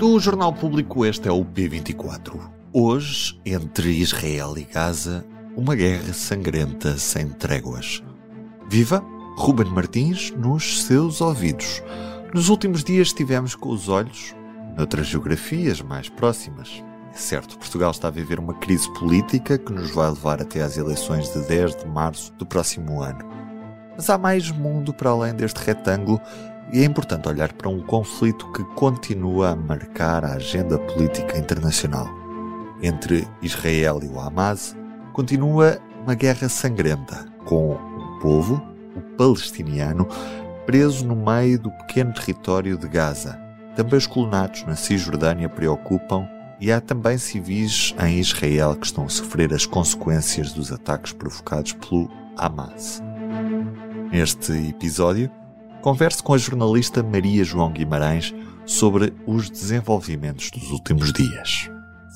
Do Jornal Público, este é o P24. Hoje, entre Israel e Gaza, uma guerra sangrenta sem tréguas. Viva Ruben Martins nos seus ouvidos. Nos últimos dias estivemos com os olhos noutras geografias mais próximas. É certo, Portugal está a viver uma crise política que nos vai levar até às eleições de 10 de março do próximo ano. Mas há mais mundo para além deste retângulo e é importante olhar para um conflito que continua a marcar a agenda política internacional. Entre Israel e o Hamas, continua uma guerra sangrenta, com um povo, o palestiniano, preso no meio do pequeno território de Gaza. Também os colonatos na Cisjordânia preocupam e há também civis em Israel que estão a sofrer as consequências dos ataques provocados pelo Hamas. Neste episódio, Converso com a jornalista Maria João Guimarães sobre os desenvolvimentos dos últimos dias.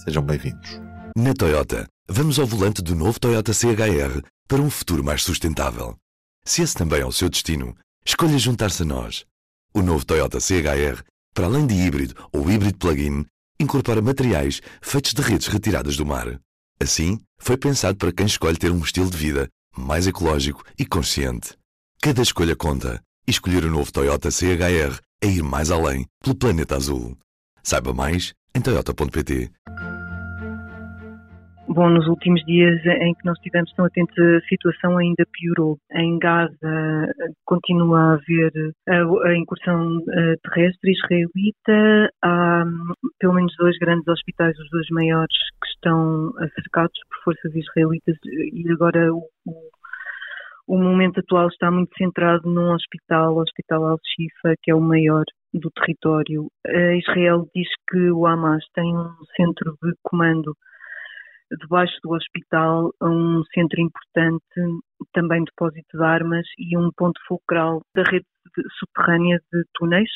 Sejam bem-vindos. Na Toyota, vamos ao volante do novo Toyota CHR para um futuro mais sustentável. Se esse também é o seu destino, escolha juntar-se a nós. O novo Toyota CHR, para além de híbrido ou híbrido plug-in, incorpora materiais feitos de redes retiradas do mar. Assim, foi pensado para quem escolhe ter um estilo de vida mais ecológico e consciente. Cada escolha conta e escolher o novo Toyota CHR é ir mais além pelo planeta azul. Saiba mais em toyota.pt. Bom, nos últimos dias em que nós estivemos tão atentos, a situação ainda piorou. Em Gaza continua a haver a, a incursão eh, terrestre israelita. Há pelo menos dois grandes hospitais, os dois maiores, que estão cercados por forças israelitas e agora o, o o momento atual está muito centrado num hospital, o Hospital Al-Shifa, que é o maior do território. A Israel diz que o Hamas tem um centro de comando debaixo do hospital, um centro importante, também depósito de armas e um ponto fulcral da rede subterrânea de túneis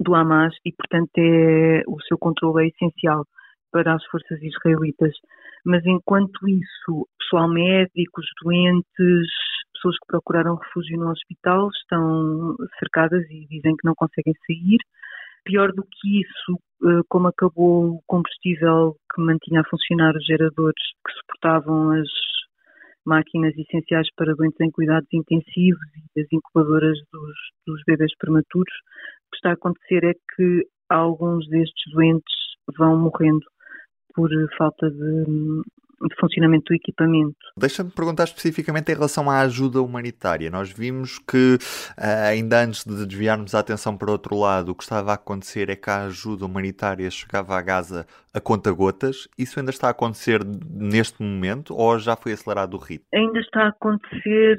do Hamas e, portanto, é, o seu controle é essencial para as forças israelitas. Mas enquanto isso, pessoal médico, os doentes, pessoas que procuraram refúgio no hospital estão cercadas e dizem que não conseguem sair. Pior do que isso, eh, como acabou o combustível que mantinha a funcionar os geradores que suportavam as máquinas essenciais para doentes em cuidados intensivos e as incubadoras dos, dos bebês prematuros, o que está a acontecer é que alguns destes doentes vão morrendo por falta de, de funcionamento do equipamento. Deixa-me perguntar especificamente em relação à ajuda humanitária. Nós vimos que, eh, ainda antes de desviarmos a atenção para outro lado, o que estava a acontecer é que a ajuda humanitária chegava a Gaza a conta-gotas. Isso ainda está a acontecer neste momento ou já foi acelerado o ritmo? Ainda está a acontecer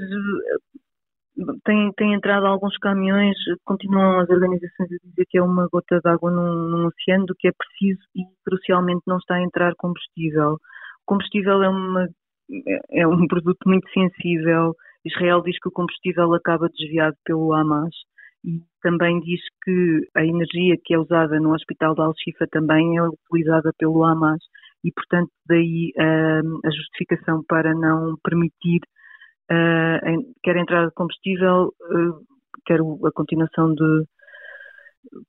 tem, tem entrado alguns caminhões, continuam as organizações a dizer que é uma gota d'água num, num oceano do que é preciso e crucialmente não está a entrar combustível. O combustível é, uma, é um produto muito sensível. Israel diz que o combustível acaba desviado pelo Hamas e também diz que a energia que é usada no hospital de Al-Shifa também é utilizada pelo Hamas e, portanto, daí uh, a justificação para não permitir uh, quer a entrada de combustível, uh, quer a continuação de,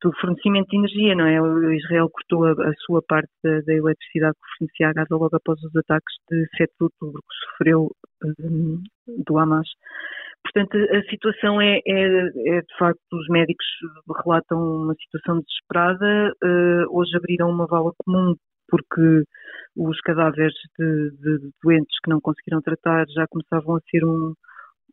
do fornecimento de energia, não é? O Israel cortou a, a sua parte da, da, eletricidade que fornecia a Gaza logo após os ataques de 7 de outubro que sofreu um, do Hamas. Portanto, a situação é, é, é, de facto, os médicos relatam uma situação desesperada. Uh, hoje abriram uma vala comum porque os cadáveres de, de, doentes que não conseguiram tratar já começavam a ser um,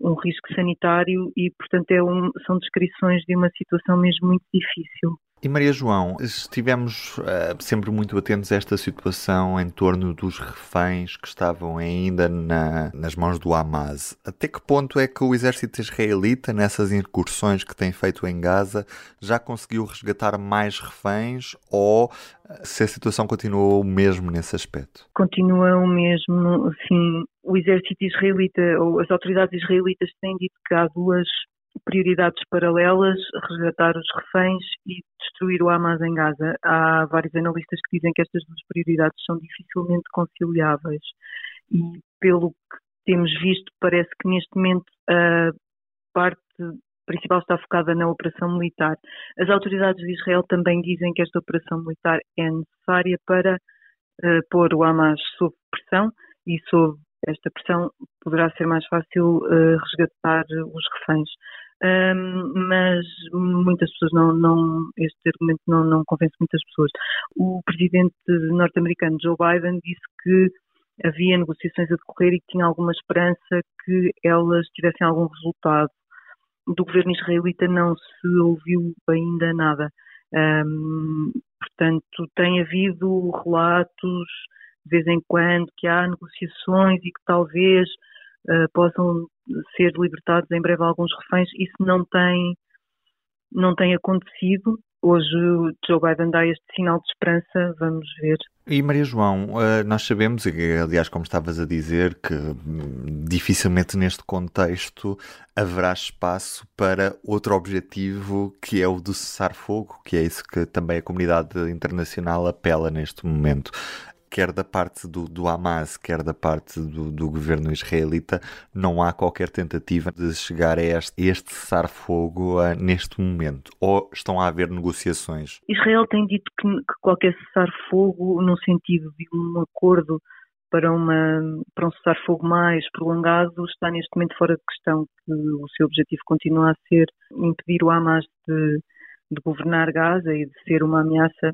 um risco sanitário e, portanto, é um, são descrições de uma situação mesmo muito difícil. E Maria João, estivemos uh, sempre muito atentos a esta situação em torno dos reféns que estavam ainda na, nas mãos do Hamas. Até que ponto é que o exército israelita, nessas incursões que tem feito em Gaza, já conseguiu resgatar mais reféns ou uh, se a situação continua o mesmo nesse aspecto? Continua o mesmo, sim. O exército israelita ou as autoridades israelitas têm dito que há duas prioridades paralelas, resgatar os reféns e destruir o Hamas em Gaza. Há vários analistas que dizem que estas duas prioridades são dificilmente conciliáveis e pelo que temos visto parece que neste momento a parte principal está focada na operação militar. As autoridades de Israel também dizem que esta operação militar é necessária para uh, pôr o Hamas sob pressão e sob esta pressão poderá ser mais fácil uh, resgatar os reféns. Um, mas muitas pessoas não, não este argumento não, não convence muitas pessoas. O presidente norte-americano Joe Biden disse que havia negociações a decorrer e que tinha alguma esperança que elas tivessem algum resultado. Do governo israelita não se ouviu ainda nada. Um, portanto, tem havido relatos de vez em quando que há negociações e que talvez uh, possam ser libertados em breve alguns reféns. Isso não tem, não tem acontecido. Hoje Joe Biden dá este sinal de esperança, vamos ver. E Maria João, eh, nós sabemos, e aliás, como estavas a dizer, que hum, dificilmente neste contexto haverá espaço para outro objetivo que é o do cessar-fogo, que é isso que também a comunidade internacional apela neste momento quer da parte do, do Hamas, quer da parte do, do, governo israelita, não há qualquer tentativa de chegar a este, este cessar-fogo uh, neste momento? Ou estão a haver negociações? Israel tem dito que, que qualquer cessar-fogo, no sentido de um acordo para, uma, para um cessar-fogo mais prolongado, está neste momento fora de questão, que o seu objetivo continua a ser impedir o Hamas de, de governar Gaza e de ser uma ameaça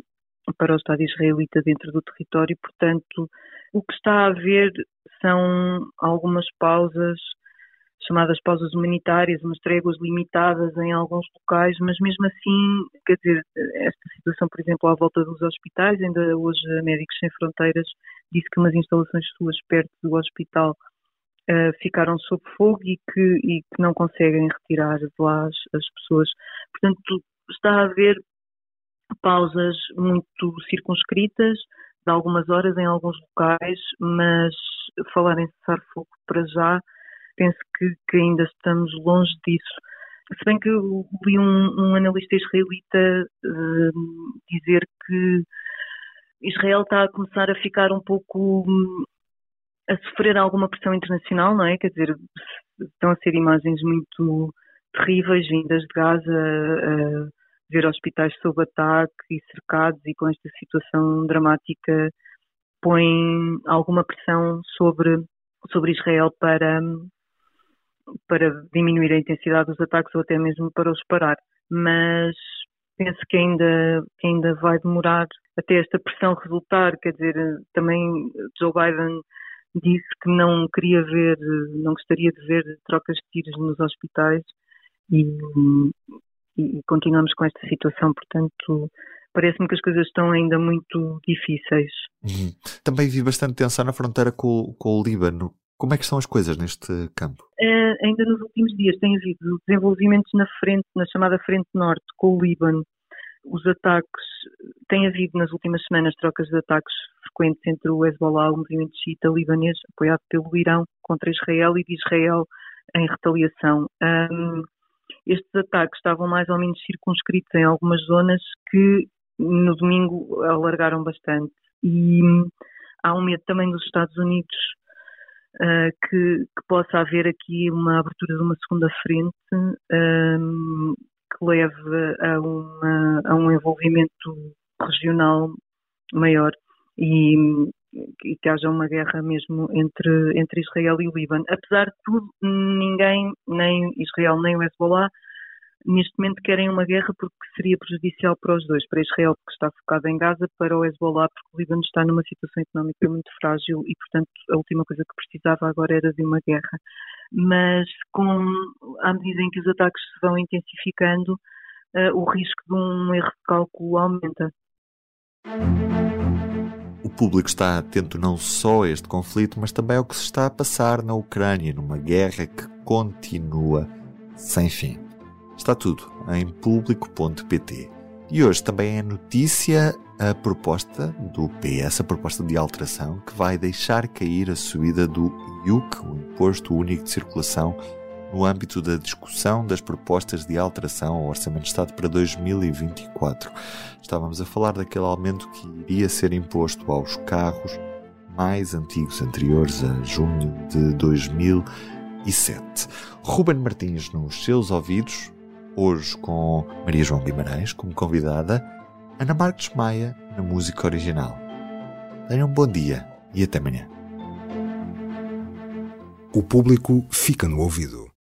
para o Estado israelita dentro do território. Portanto, o que está a haver são algumas pausas, chamadas pausas humanitárias, umas tréguas limitadas em alguns locais, mas mesmo assim, quer dizer, esta situação, por exemplo, à volta dos hospitais, ainda hoje a Médicos Sem Fronteiras disse que umas instalações suas perto do hospital uh, ficaram sob fogo e que, e que não conseguem retirar de lá as, as pessoas. Portanto, está a haver pausas muito circunscritas, de algumas horas em alguns locais, mas falar em cessar fogo para já, penso que, que, ainda estamos longe disso. Se bem que eu vi um, um analista israelita uh, dizer que Israel está a começar a ficar um pouco a sofrer alguma pressão internacional, não é? Quer dizer, estão a ser imagens muito terríveis vindas de Gaza, ver hospitais sob ataque e cercados e com esta situação dramática põe alguma pressão sobre, sobre Israel para, para diminuir a intensidade dos ataques ou até mesmo para os parar. Mas penso que ainda, que ainda vai demorar até esta pressão resultar. Quer dizer, também Joe Biden disse que não queria ver, não gostaria de ver trocas de tiros nos hospitais e, e, continuamos com esta situação, portanto parece-me que as coisas estão ainda muito difíceis. Uhum. Também vi bastante tensão na fronteira com, com, o Líbano. Como é que estão as coisas neste campo? É, ainda nos últimos dias tem havido desenvolvimentos na frente, na chamada frente norte, com o Líbano. Os ataques, tem havido nas últimas semanas trocas de ataques frequentes entre o Hezbollah, o movimento xiita libanês, apoiado pelo Irão, contra Israel e de Israel em retaliação. Um, estes ataques estavam mais ou menos circunscritos em algumas zonas que no domingo alargaram bastante. E hum, há um medo também dos Estados Unidos uh, que, que, possa haver aqui uma abertura de uma segunda frente um, que leve a, uma, a um envolvimento regional maior. E, e que haja uma guerra mesmo entre, entre Israel e o Líbano. Apesar de tudo, ninguém, nem Israel nem o Hezbollah, neste momento querem uma guerra porque seria prejudicial para os dois, para Israel porque está focado em Gaza, para o Hezbollah porque o Líbano está numa situação económica muito frágil e, portanto, a última coisa que precisava agora era de uma guerra. Mas com, à medida em que os ataques se vão intensificando, uh, o risco de um erro de cálculo aumenta. Público está atento não só a este conflito, mas também ao que se está a passar na Ucrânia, numa guerra que continua sem fim. Está tudo em público.pt. E hoje também é notícia a proposta do PS, a proposta de alteração, que vai deixar cair a subida do IUC, o Imposto Único de Circulação, no âmbito da discussão das propostas de alteração ao Orçamento de Estado para 2024. Estávamos a falar daquele aumento que iria ser imposto aos carros mais antigos, anteriores a junho de 2007. Ruben Martins, nos seus ouvidos, Hoje com Maria João Guimarães como convidada, Ana Marques Maia na música original. Tenham um bom dia e até amanhã. O público fica no ouvido.